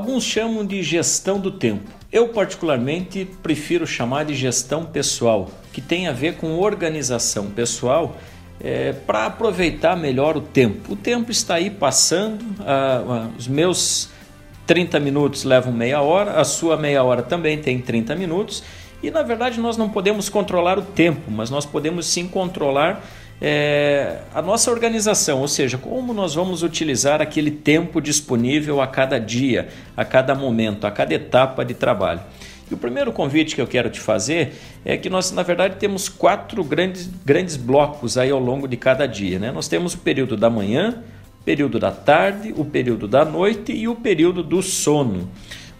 Alguns chamam de gestão do tempo. Eu, particularmente, prefiro chamar de gestão pessoal, que tem a ver com organização pessoal é, para aproveitar melhor o tempo. O tempo está aí passando, os meus 30 minutos levam meia hora, a sua meia hora também tem 30 minutos, e na verdade nós não podemos controlar o tempo, mas nós podemos sim controlar é, a nossa organização, ou seja, como nós vamos utilizar aquele tempo disponível a cada dia, a cada momento, a cada etapa de trabalho. E o primeiro convite que eu quero te fazer é que nós, na verdade, temos quatro grandes, grandes blocos aí ao longo de cada dia. Né? Nós temos o período da manhã, o período da tarde, o período da noite e o período do sono.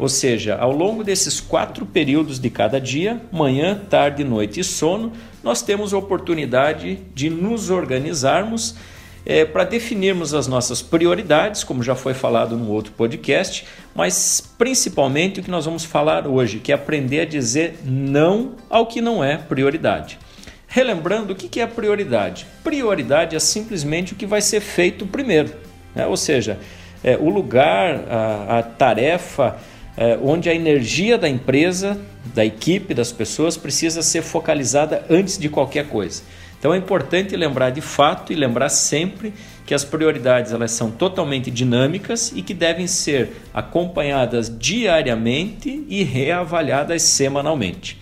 Ou seja, ao longo desses quatro períodos de cada dia, manhã, tarde, noite e sono, nós temos a oportunidade de nos organizarmos é, para definirmos as nossas prioridades, como já foi falado no outro podcast, mas principalmente o que nós vamos falar hoje, que é aprender a dizer não ao que não é prioridade. Relembrando, o que é prioridade? Prioridade é simplesmente o que vai ser feito primeiro, né? ou seja, é, o lugar, a, a tarefa, é, onde a energia da empresa, da equipe, das pessoas precisa ser focalizada antes de qualquer coisa. Então é importante lembrar de fato e lembrar sempre que as prioridades elas são totalmente dinâmicas e que devem ser acompanhadas diariamente e reavaliadas semanalmente.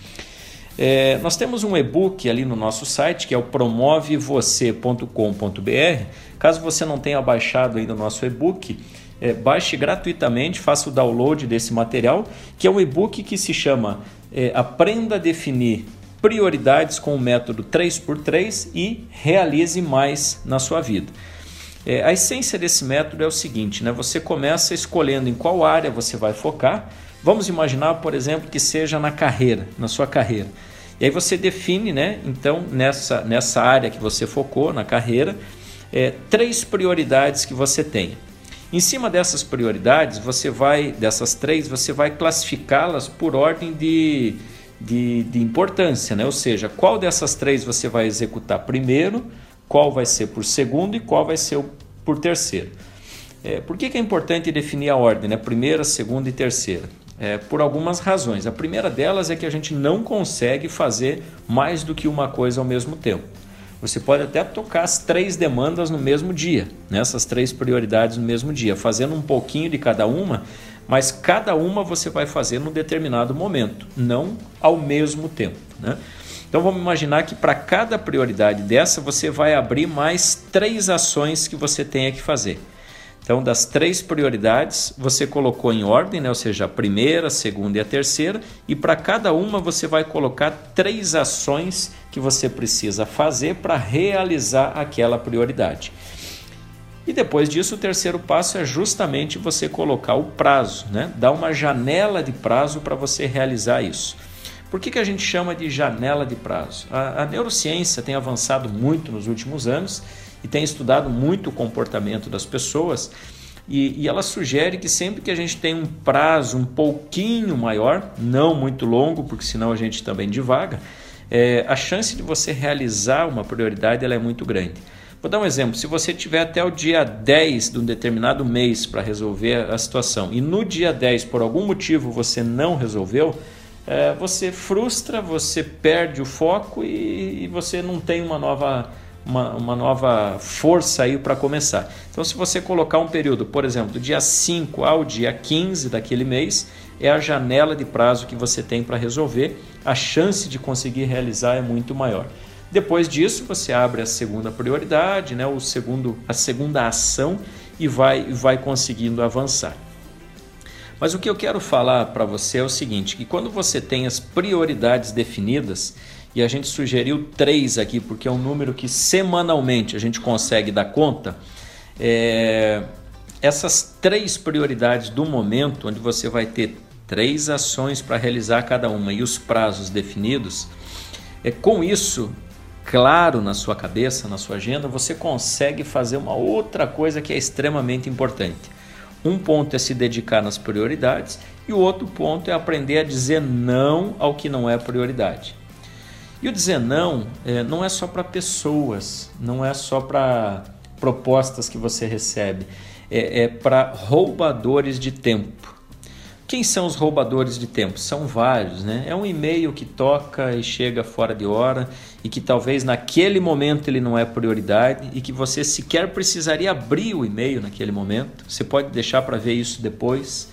É, nós temos um e-book ali no nosso site que é o promovevocê.com.br. Caso você não tenha baixado ainda o nosso e-book, é, baixe gratuitamente, faça o download desse material, que é um e-book que se chama é, Aprenda a Definir Prioridades com o método 3x3 e realize mais na sua vida. É, a essência desse método é o seguinte: né? você começa escolhendo em qual área você vai focar. Vamos imaginar, por exemplo, que seja na carreira, na sua carreira. E aí você define, né, então, nessa, nessa área que você focou, na carreira, é, três prioridades que você tem. Em cima dessas prioridades, você vai, dessas três, você vai classificá-las por ordem de, de, de, importância, né? ou seja, qual dessas três você vai executar primeiro, qual vai ser por segundo e qual vai ser por terceiro. É, por que, que é importante definir a ordem, né? primeira, segunda e terceira? É, por algumas razões. A primeira delas é que a gente não consegue fazer mais do que uma coisa ao mesmo tempo. Você pode até tocar as três demandas no mesmo dia, nessas né? três prioridades no mesmo dia, fazendo um pouquinho de cada uma, mas cada uma você vai fazer num determinado momento, não ao mesmo tempo. Né? Então vamos imaginar que para cada prioridade dessa você vai abrir mais três ações que você tenha que fazer. Então, das três prioridades, você colocou em ordem, né? ou seja, a primeira, a segunda e a terceira, e para cada uma você vai colocar três ações que você precisa fazer para realizar aquela prioridade. E depois disso, o terceiro passo é justamente você colocar o prazo, né? dar uma janela de prazo para você realizar isso. Por que, que a gente chama de janela de prazo? A, a neurociência tem avançado muito nos últimos anos e tem estudado muito o comportamento das pessoas. E, e, ela sugere que sempre que a gente tem um prazo um pouquinho maior, não muito longo, porque senão a gente também divaga, é, a chance de você realizar uma prioridade ela é muito grande. Vou dar um exemplo: se você tiver até o dia 10 de um determinado mês para resolver a situação e no dia 10 por algum motivo você não resolveu, é, você frustra, você perde o foco e, e você não tem uma nova uma, uma nova força aí para começar. Então, se você colocar um período, por exemplo, do dia 5 ao dia 15 daquele mês, é a janela de prazo que você tem para resolver, a chance de conseguir realizar é muito maior. Depois disso, você abre a segunda prioridade, né, o segundo, a segunda ação e vai, vai conseguindo avançar. Mas o que eu quero falar para você é o seguinte: que quando você tem as prioridades definidas, e a gente sugeriu três aqui, porque é um número que semanalmente a gente consegue dar conta. É, essas três prioridades do momento, onde você vai ter três ações para realizar cada uma e os prazos definidos, é com isso claro na sua cabeça, na sua agenda, você consegue fazer uma outra coisa que é extremamente importante. Um ponto é se dedicar nas prioridades e o outro ponto é aprender a dizer não ao que não é prioridade. E o dizer não é, não é só para pessoas, não é só para propostas que você recebe, é, é para roubadores de tempo. Quem são os roubadores de tempo? São vários, né? É um e-mail que toca e chega fora de hora e que talvez naquele momento ele não é prioridade e que você sequer precisaria abrir o e-mail naquele momento. Você pode deixar para ver isso depois.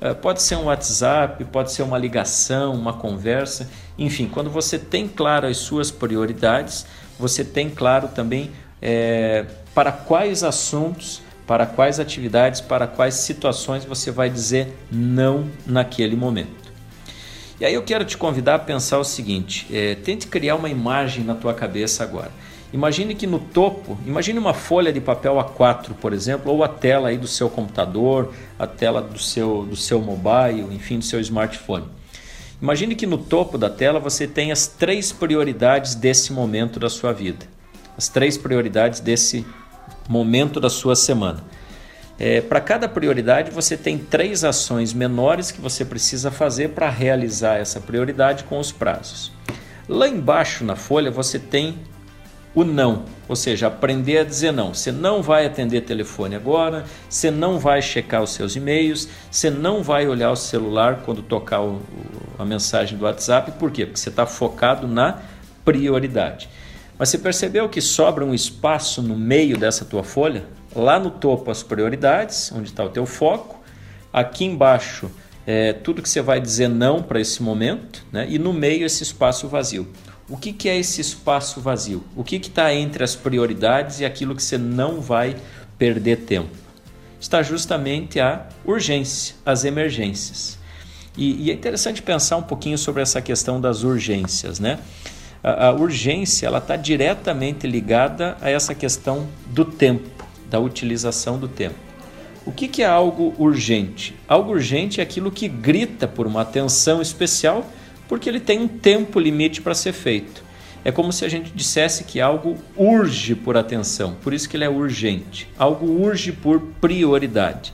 Uh, pode ser um WhatsApp, pode ser uma ligação, uma conversa. Enfim, quando você tem claro as suas prioridades, você tem claro também é, para quais assuntos para quais atividades, para quais situações você vai dizer não naquele momento. E aí eu quero te convidar a pensar o seguinte: é, tente criar uma imagem na tua cabeça agora. Imagine que no topo, imagine uma folha de papel A4, por exemplo, ou a tela aí do seu computador, a tela do seu, do seu mobile, enfim, do seu smartphone. Imagine que no topo da tela você tem as três prioridades desse momento da sua vida. As três prioridades desse momento da sua semana. É, para cada prioridade, você tem três ações menores que você precisa fazer para realizar essa prioridade com os prazos. Lá embaixo na folha, você tem o não, ou seja, aprender a dizer não. Você não vai atender telefone agora, você não vai checar os seus e-mails, você não vai olhar o celular quando tocar o, a mensagem do WhatsApp. Por quê? Porque você está focado na prioridade. Mas você percebeu que sobra um espaço no meio dessa tua folha? Lá no topo as prioridades, onde está o teu foco. Aqui embaixo é tudo que você vai dizer não para esse momento, né? e no meio esse espaço vazio. O que, que é esse espaço vazio? O que está entre as prioridades e aquilo que você não vai perder tempo? Está justamente a urgência, as emergências. E, e é interessante pensar um pouquinho sobre essa questão das urgências, né? a, a urgência ela está diretamente ligada a essa questão do tempo, da utilização do tempo. O que, que é algo urgente? Algo urgente é aquilo que grita por uma atenção especial porque ele tem um tempo limite para ser feito. É como se a gente dissesse que algo urge por atenção, por isso que ele é urgente. Algo urge por prioridade.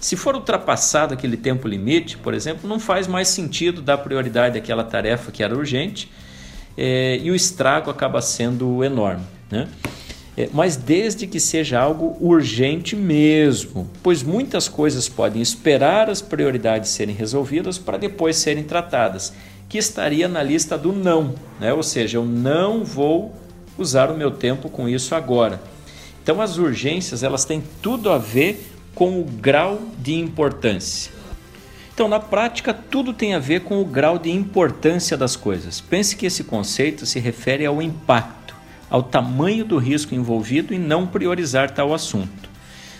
Se for ultrapassado aquele tempo limite, por exemplo, não faz mais sentido dar prioridade àquela tarefa que era urgente é, e o estrago acaba sendo enorme. Né? É, mas desde que seja algo urgente mesmo, pois muitas coisas podem esperar as prioridades serem resolvidas para depois serem tratadas, que estaria na lista do não, né? ou seja, eu não vou usar o meu tempo com isso agora. Então as urgências elas têm tudo a ver com o grau de importância. Então, na prática, tudo tem a ver com o grau de importância das coisas. Pense que esse conceito se refere ao impacto, ao tamanho do risco envolvido em não priorizar tal assunto.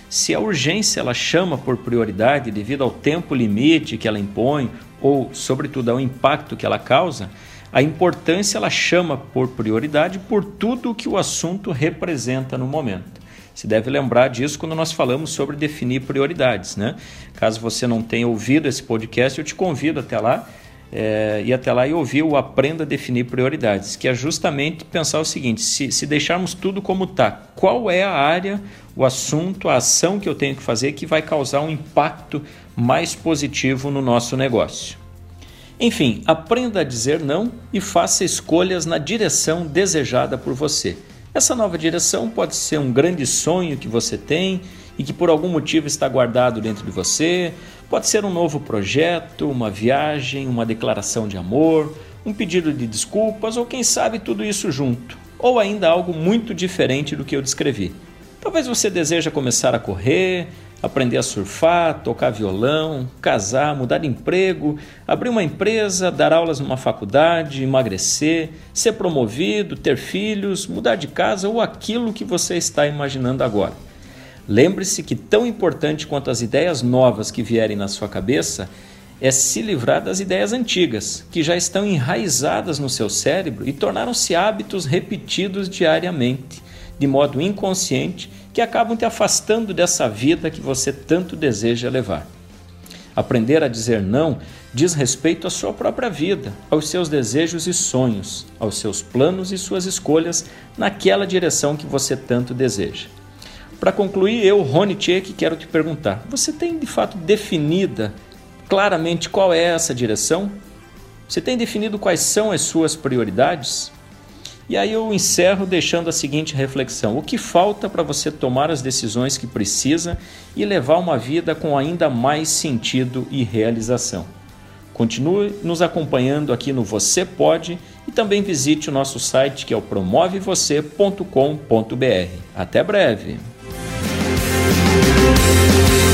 Se a urgência ela chama por prioridade devido ao tempo limite que ela impõe ou, sobretudo, ao impacto que ela causa, a importância ela chama por prioridade por tudo o que o assunto representa no momento. Se deve lembrar disso quando nós falamos sobre definir prioridades. Né? Caso você não tenha ouvido esse podcast, eu te convido até lá é, ir até lá e ouvir o Aprenda a Definir Prioridades, que é justamente pensar o seguinte: se, se deixarmos tudo como está, qual é a área, o assunto, a ação que eu tenho que fazer que vai causar um impacto mais positivo no nosso negócio? Enfim, aprenda a dizer não e faça escolhas na direção desejada por você. Essa nova direção pode ser um grande sonho que você tem e que por algum motivo está guardado dentro de você, pode ser um novo projeto, uma viagem, uma declaração de amor, um pedido de desculpas ou quem sabe tudo isso junto, ou ainda algo muito diferente do que eu descrevi. Talvez você deseja começar a correr, aprender a surfar, tocar violão, casar, mudar de emprego, abrir uma empresa, dar aulas numa faculdade, emagrecer, ser promovido, ter filhos, mudar de casa ou aquilo que você está imaginando agora. Lembre-se que tão importante quanto as ideias novas que vierem na sua cabeça é se livrar das ideias antigas, que já estão enraizadas no seu cérebro e tornaram-se hábitos repetidos diariamente, de modo inconsciente que acabam te afastando dessa vida que você tanto deseja levar. Aprender a dizer não diz respeito à sua própria vida, aos seus desejos e sonhos, aos seus planos e suas escolhas naquela direção que você tanto deseja. Para concluir, eu, Rony Tchek, quero te perguntar: você tem de fato definida claramente qual é essa direção? Você tem definido quais são as suas prioridades? E aí eu encerro deixando a seguinte reflexão: o que falta para você tomar as decisões que precisa e levar uma vida com ainda mais sentido e realização? Continue nos acompanhando aqui no Você Pode e também visite o nosso site que é o promovevocê.com.br. Até breve! Música